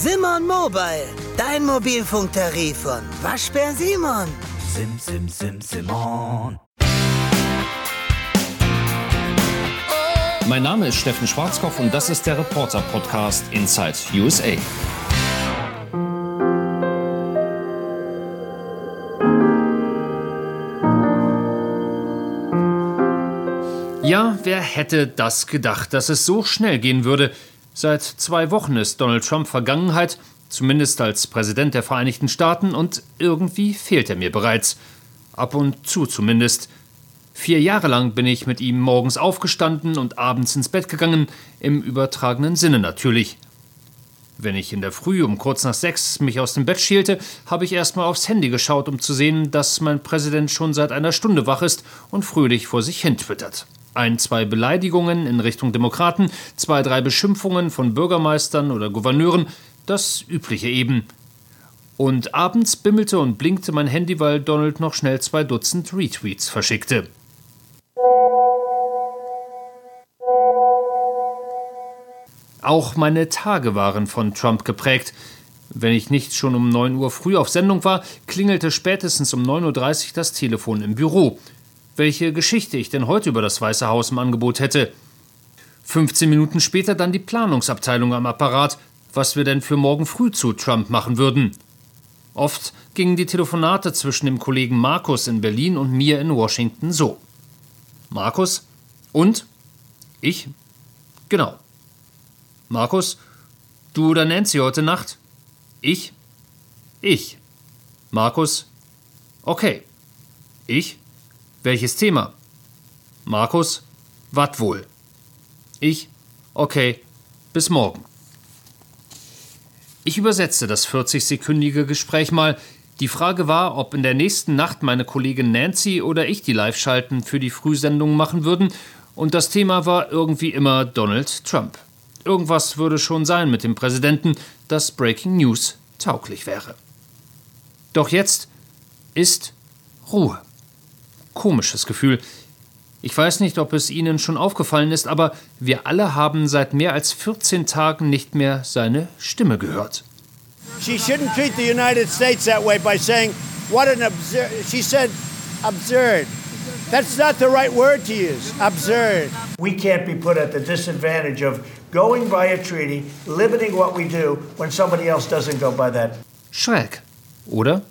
Simon Mobile, dein Mobilfunktarif von Waschbär Simon. Sim, sim, sim, Simon. Mein Name ist Steffen Schwarzkopf und das ist der Reporter Podcast Inside USA. Ja, wer hätte das gedacht, dass es so schnell gehen würde? Seit zwei Wochen ist Donald Trump Vergangenheit, zumindest als Präsident der Vereinigten Staaten, und irgendwie fehlt er mir bereits. Ab und zu zumindest. Vier Jahre lang bin ich mit ihm morgens aufgestanden und abends ins Bett gegangen, im übertragenen Sinne natürlich. Wenn ich in der Früh um kurz nach sechs mich aus dem Bett schielte, habe ich erstmal aufs Handy geschaut, um zu sehen, dass mein Präsident schon seit einer Stunde wach ist und fröhlich vor sich hin twittert. Ein, zwei Beleidigungen in Richtung Demokraten, zwei, drei Beschimpfungen von Bürgermeistern oder Gouverneuren, das Übliche eben. Und abends bimmelte und blinkte mein Handy, weil Donald noch schnell zwei Dutzend Retweets verschickte. Auch meine Tage waren von Trump geprägt. Wenn ich nicht schon um 9 Uhr früh auf Sendung war, klingelte spätestens um 9.30 Uhr das Telefon im Büro. Welche Geschichte ich denn heute über das Weiße Haus im Angebot hätte. 15 Minuten später dann die Planungsabteilung am Apparat, was wir denn für morgen früh zu Trump machen würden. Oft gingen die Telefonate zwischen dem Kollegen Markus in Berlin und mir in Washington so. Markus? Und? Ich? Genau. Markus, du oder Nancy heute Nacht? Ich? Ich. Markus? Okay. Ich? Welches Thema? Markus? Wat wohl? Ich? Okay. Bis morgen. Ich übersetzte das 40-sekündige Gespräch mal. Die Frage war, ob in der nächsten Nacht meine Kollegin Nancy oder ich die Live-Schalten für die Frühsendung machen würden, und das Thema war irgendwie immer Donald Trump. Irgendwas würde schon sein mit dem Präsidenten, das Breaking News tauglich wäre. Doch jetzt ist Ruhe. Komisches Gefühl. Ich weiß nicht, ob es Ihnen schon aufgefallen ist, aber wir alle haben seit mehr als 14 Tagen nicht mehr seine Stimme gehört. She shouldn't treat the United States that way by saying, what an absurd. She said, absurd. That's not the right word to use. Absurd. We can't be put at the disadvantage of going by a treaty, limiting what we do when somebody else doesn't go by that. Schräg, oder?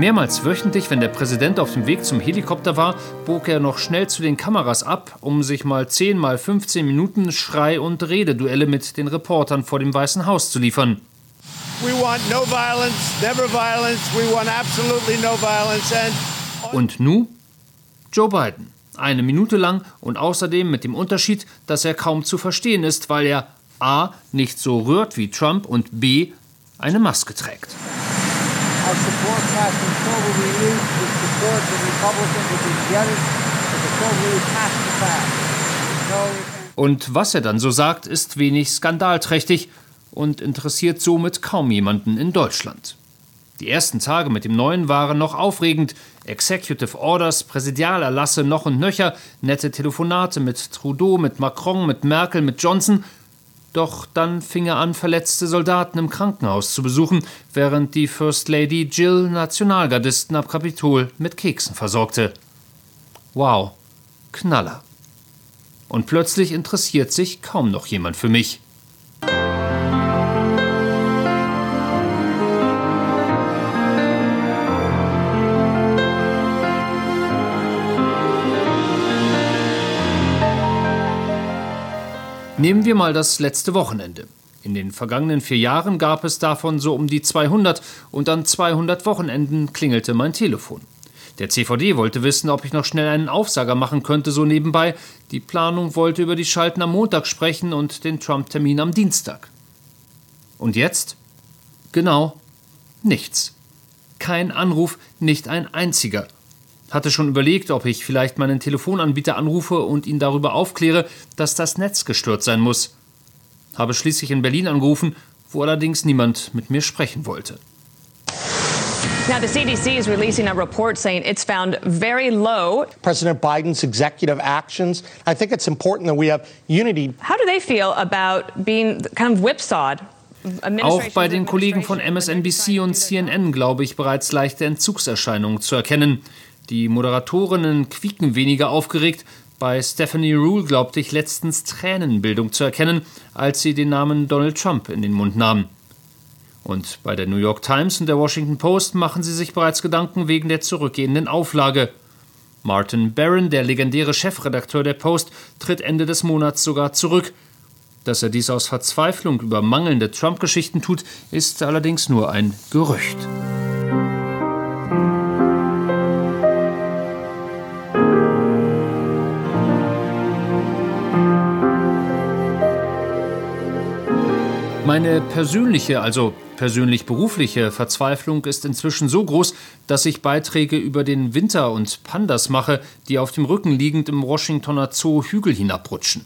Mehrmals wöchentlich, wenn der Präsident auf dem Weg zum Helikopter war, bog er noch schnell zu den Kameras ab, um sich mal 10 mal 15 Minuten Schrei- und Rededuelle mit den Reportern vor dem Weißen Haus zu liefern. Und nu? Joe Biden. Eine Minute lang und außerdem mit dem Unterschied, dass er kaum zu verstehen ist, weil er a. nicht so rührt wie Trump und b. eine Maske trägt. Our support has been totally renewed with support the Republicans have been jetted with a totally has to pass. Und was er dann so sagt, ist wenig skandalträchtig und interessiert somit kaum jemanden in Deutschland. Die ersten Tage mit dem Neuen waren noch aufregend. Executive Orders, Präsidialerlasse noch und nöcher, nette Telefonate mit Trudeau, mit Macron, mit Merkel, mit Johnson – doch dann fing er an, verletzte Soldaten im Krankenhaus zu besuchen, während die First Lady Jill Nationalgardisten ab Kapitol mit Keksen versorgte. Wow, Knaller. Und plötzlich interessiert sich kaum noch jemand für mich. Nehmen wir mal das letzte Wochenende. In den vergangenen vier Jahren gab es davon so um die 200 und an 200 Wochenenden klingelte mein Telefon. Der CVD wollte wissen, ob ich noch schnell einen Aufsager machen könnte, so nebenbei. Die Planung wollte über die Schalten am Montag sprechen und den Trump-Termin am Dienstag. Und jetzt? Genau, nichts. Kein Anruf, nicht ein einziger. Hatte schon überlegt, ob ich vielleicht meinen Telefonanbieter anrufe und ihn darüber aufkläre, dass das Netz gestört sein muss. Habe schließlich in Berlin angerufen, wo allerdings niemand mit mir sprechen wollte. Now, the CDC is releasing a report saying it's found very low. President Biden's executive actions. I think it's important that we have unity. How do they feel about being kind of whipsawed? Auch bei den Kollegen von MSNBC und CNN glaube ich bereits leichte Entzugserscheinungen zu erkennen. Die Moderatorinnen quieken weniger aufgeregt. Bei Stephanie Rule glaubte ich letztens Tränenbildung zu erkennen, als sie den Namen Donald Trump in den Mund nahm. Und bei der New York Times und der Washington Post machen sie sich bereits Gedanken wegen der zurückgehenden Auflage. Martin Barron, der legendäre Chefredakteur der Post, tritt Ende des Monats sogar zurück. Dass er dies aus Verzweiflung über mangelnde Trump-Geschichten tut, ist allerdings nur ein Gerücht. Meine persönliche, also persönlich berufliche Verzweiflung ist inzwischen so groß, dass ich Beiträge über den Winter und Pandas mache, die auf dem Rücken liegend im Washingtoner Zoo Hügel hinabrutschen.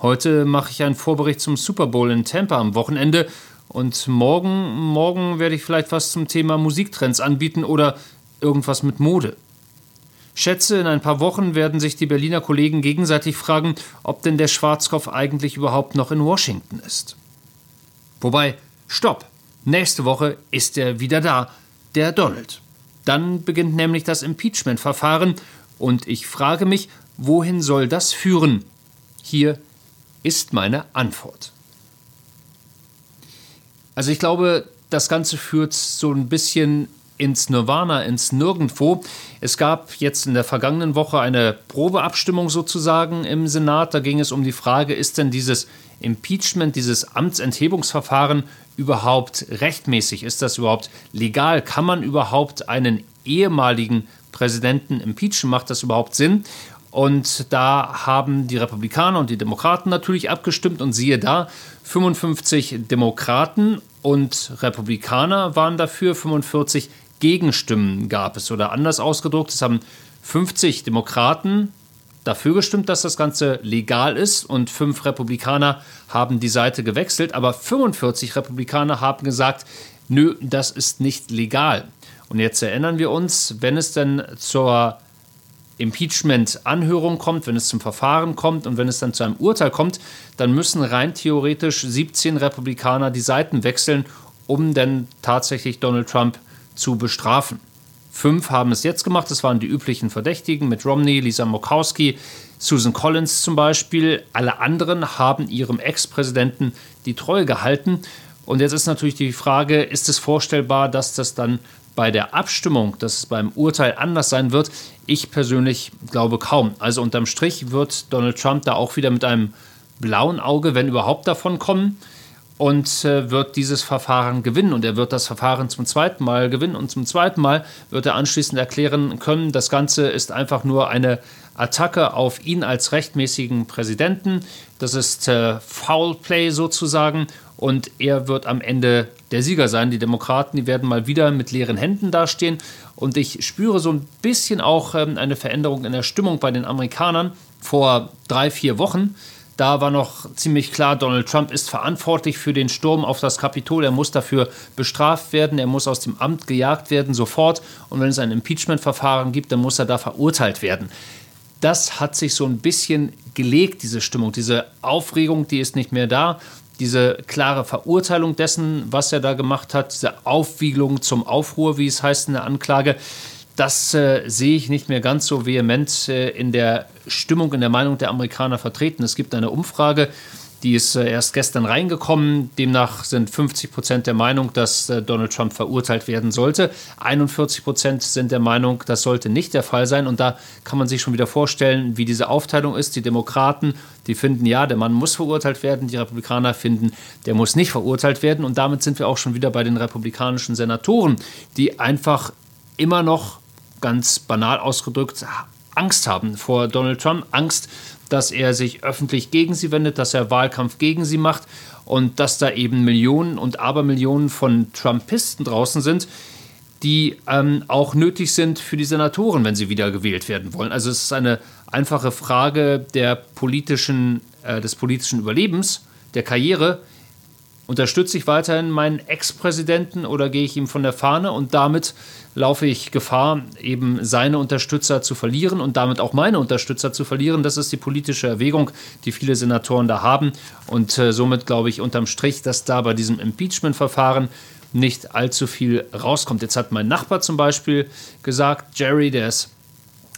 Heute mache ich einen Vorbericht zum Super Bowl in Tampa am Wochenende und morgen, morgen werde ich vielleicht was zum Thema Musiktrends anbieten oder irgendwas mit Mode. Schätze, in ein paar Wochen werden sich die Berliner Kollegen gegenseitig fragen, ob denn der Schwarzkopf eigentlich überhaupt noch in Washington ist. Wobei, stopp! Nächste Woche ist er wieder da, der Donald. Dann beginnt nämlich das Impeachment-Verfahren und ich frage mich, wohin soll das führen? Hier ist meine Antwort. Also ich glaube, das Ganze führt so ein bisschen ins Nirvana, ins Nirgendwo. Es gab jetzt in der vergangenen Woche eine Probeabstimmung sozusagen im Senat. Da ging es um die Frage, ist denn dieses Impeachment, dieses Amtsenthebungsverfahren überhaupt rechtmäßig? Ist das überhaupt legal? Kann man überhaupt einen ehemaligen Präsidenten impeachen? Macht das überhaupt Sinn? Und da haben die Republikaner und die Demokraten natürlich abgestimmt und siehe da, 55 Demokraten und Republikaner waren dafür, 45 Gegenstimmen gab es. Oder anders ausgedruckt, es haben 50 Demokraten dafür gestimmt, dass das Ganze legal ist und fünf Republikaner haben die Seite gewechselt, aber 45 Republikaner haben gesagt, nö, das ist nicht legal. Und jetzt erinnern wir uns, wenn es denn zur Impeachment-Anhörung kommt, wenn es zum Verfahren kommt und wenn es dann zu einem Urteil kommt, dann müssen rein theoretisch 17 Republikaner die Seiten wechseln, um dann tatsächlich Donald Trump zu bestrafen. Fünf haben es jetzt gemacht, das waren die üblichen Verdächtigen mit Romney, Lisa Murkowski, Susan Collins zum Beispiel. Alle anderen haben ihrem Ex-Präsidenten die Treue gehalten. Und jetzt ist natürlich die Frage, ist es vorstellbar, dass das dann bei der Abstimmung, dass es beim Urteil anders sein wird? Ich persönlich glaube kaum. Also unterm Strich wird Donald Trump da auch wieder mit einem blauen Auge, wenn überhaupt, davon kommen und äh, wird dieses Verfahren gewinnen. Und er wird das Verfahren zum zweiten Mal gewinnen. Und zum zweiten Mal wird er anschließend erklären können, das Ganze ist einfach nur eine Attacke auf ihn als rechtmäßigen Präsidenten. Das ist äh, Foul Play sozusagen. Und er wird am Ende der Sieger sein. Die Demokraten, die werden mal wieder mit leeren Händen dastehen. Und ich spüre so ein bisschen auch ähm, eine Veränderung in der Stimmung bei den Amerikanern. Vor drei, vier Wochen da war noch ziemlich klar, Donald Trump ist verantwortlich für den Sturm auf das Kapitol. Er muss dafür bestraft werden. Er muss aus dem Amt gejagt werden, sofort. Und wenn es ein Impeachment-Verfahren gibt, dann muss er da verurteilt werden. Das hat sich so ein bisschen gelegt, diese Stimmung. Diese Aufregung, die ist nicht mehr da. Diese klare Verurteilung dessen, was er da gemacht hat, diese Aufwiegelung zum Aufruhr, wie es heißt in der Anklage, das äh, sehe ich nicht mehr ganz so vehement äh, in der Stimmung, in der Meinung der Amerikaner vertreten. Es gibt eine Umfrage, die ist äh, erst gestern reingekommen. Demnach sind 50 Prozent der Meinung, dass äh, Donald Trump verurteilt werden sollte. 41 Prozent sind der Meinung, das sollte nicht der Fall sein. Und da kann man sich schon wieder vorstellen, wie diese Aufteilung ist. Die Demokraten, die finden, ja, der Mann muss verurteilt werden. Die Republikaner finden, der muss nicht verurteilt werden. Und damit sind wir auch schon wieder bei den republikanischen Senatoren, die einfach immer noch ganz banal ausgedrückt, Angst haben vor Donald Trump, Angst, dass er sich öffentlich gegen sie wendet, dass er Wahlkampf gegen sie macht und dass da eben Millionen und Abermillionen von Trumpisten draußen sind, die ähm, auch nötig sind für die Senatoren, wenn sie wieder gewählt werden wollen. Also es ist eine einfache Frage der politischen, äh, des politischen Überlebens, der Karriere Unterstütze ich weiterhin meinen Ex-Präsidenten oder gehe ich ihm von der Fahne und damit laufe ich Gefahr, eben seine Unterstützer zu verlieren und damit auch meine Unterstützer zu verlieren. Das ist die politische Erwägung, die viele Senatoren da haben. Und äh, somit glaube ich unterm Strich, dass da bei diesem Impeachment-Verfahren nicht allzu viel rauskommt. Jetzt hat mein Nachbar zum Beispiel gesagt, Jerry, der ist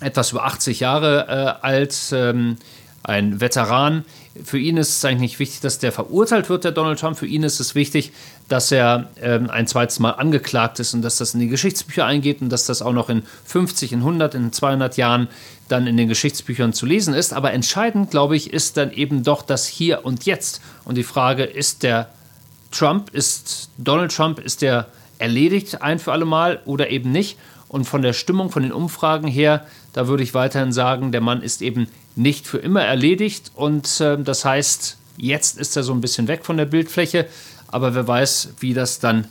etwas über 80 Jahre äh, alt, ähm, ein Veteran. Für ihn ist es eigentlich nicht wichtig, dass der verurteilt wird, der Donald Trump. Für ihn ist es wichtig, dass er ähm, ein zweites Mal angeklagt ist und dass das in die Geschichtsbücher eingeht und dass das auch noch in 50, in 100, in 200 Jahren dann in den Geschichtsbüchern zu lesen ist. Aber entscheidend, glaube ich, ist dann eben doch das Hier und Jetzt. Und die Frage, ist der Trump, ist Donald Trump, ist der erledigt ein für alle Mal oder eben nicht? Und von der Stimmung, von den Umfragen her, da würde ich weiterhin sagen, der Mann ist eben nicht für immer erledigt. Und äh, das heißt, jetzt ist er so ein bisschen weg von der Bildfläche. Aber wer weiß, wie das dann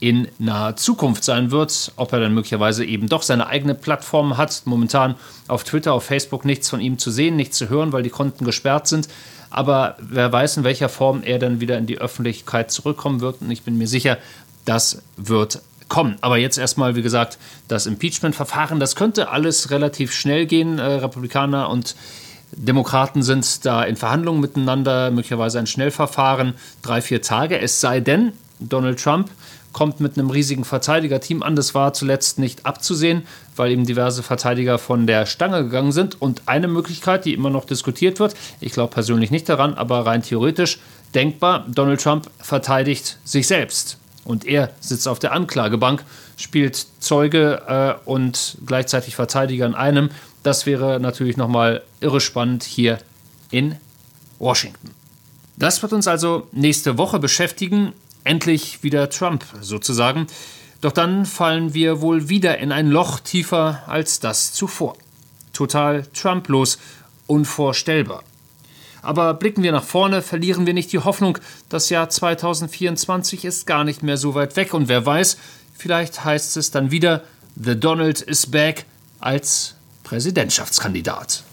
in naher Zukunft sein wird, ob er dann möglicherweise eben doch seine eigene Plattform hat. Momentan auf Twitter, auf Facebook nichts von ihm zu sehen, nichts zu hören, weil die Konten gesperrt sind. Aber wer weiß, in welcher Form er dann wieder in die Öffentlichkeit zurückkommen wird. Und ich bin mir sicher, das wird kommen. Aber jetzt erstmal, wie gesagt, das Impeachment-Verfahren, das könnte alles relativ schnell gehen. Äh, Republikaner und Demokraten sind da in Verhandlungen miteinander, möglicherweise ein Schnellverfahren, drei, vier Tage. Es sei denn, Donald Trump kommt mit einem riesigen Verteidigerteam an. Das war zuletzt nicht abzusehen, weil eben diverse Verteidiger von der Stange gegangen sind. Und eine Möglichkeit, die immer noch diskutiert wird, ich glaube persönlich nicht daran, aber rein theoretisch denkbar, Donald Trump verteidigt sich selbst. Und er sitzt auf der Anklagebank, spielt Zeuge äh, und gleichzeitig Verteidiger in einem. Das wäre natürlich nochmal irre spannend hier in Washington. Das wird uns also nächste Woche beschäftigen. Endlich wieder Trump sozusagen. Doch dann fallen wir wohl wieder in ein Loch tiefer als das zuvor. Total Trumplos, unvorstellbar. Aber blicken wir nach vorne, verlieren wir nicht die Hoffnung, das Jahr 2024 ist gar nicht mehr so weit weg und wer weiß, vielleicht heißt es dann wieder The Donald is back als Präsidentschaftskandidat.